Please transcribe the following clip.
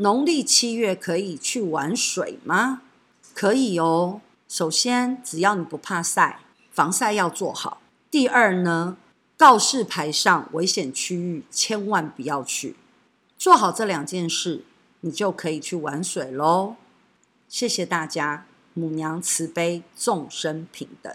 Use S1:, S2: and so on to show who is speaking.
S1: 农历七月可以去玩水吗？可以哦。首先，只要你不怕晒，防晒要做好。第二呢，告示牌上危险区域千万不要去。做好这两件事，你就可以去玩水喽。谢谢大家，母娘慈悲，众生平等。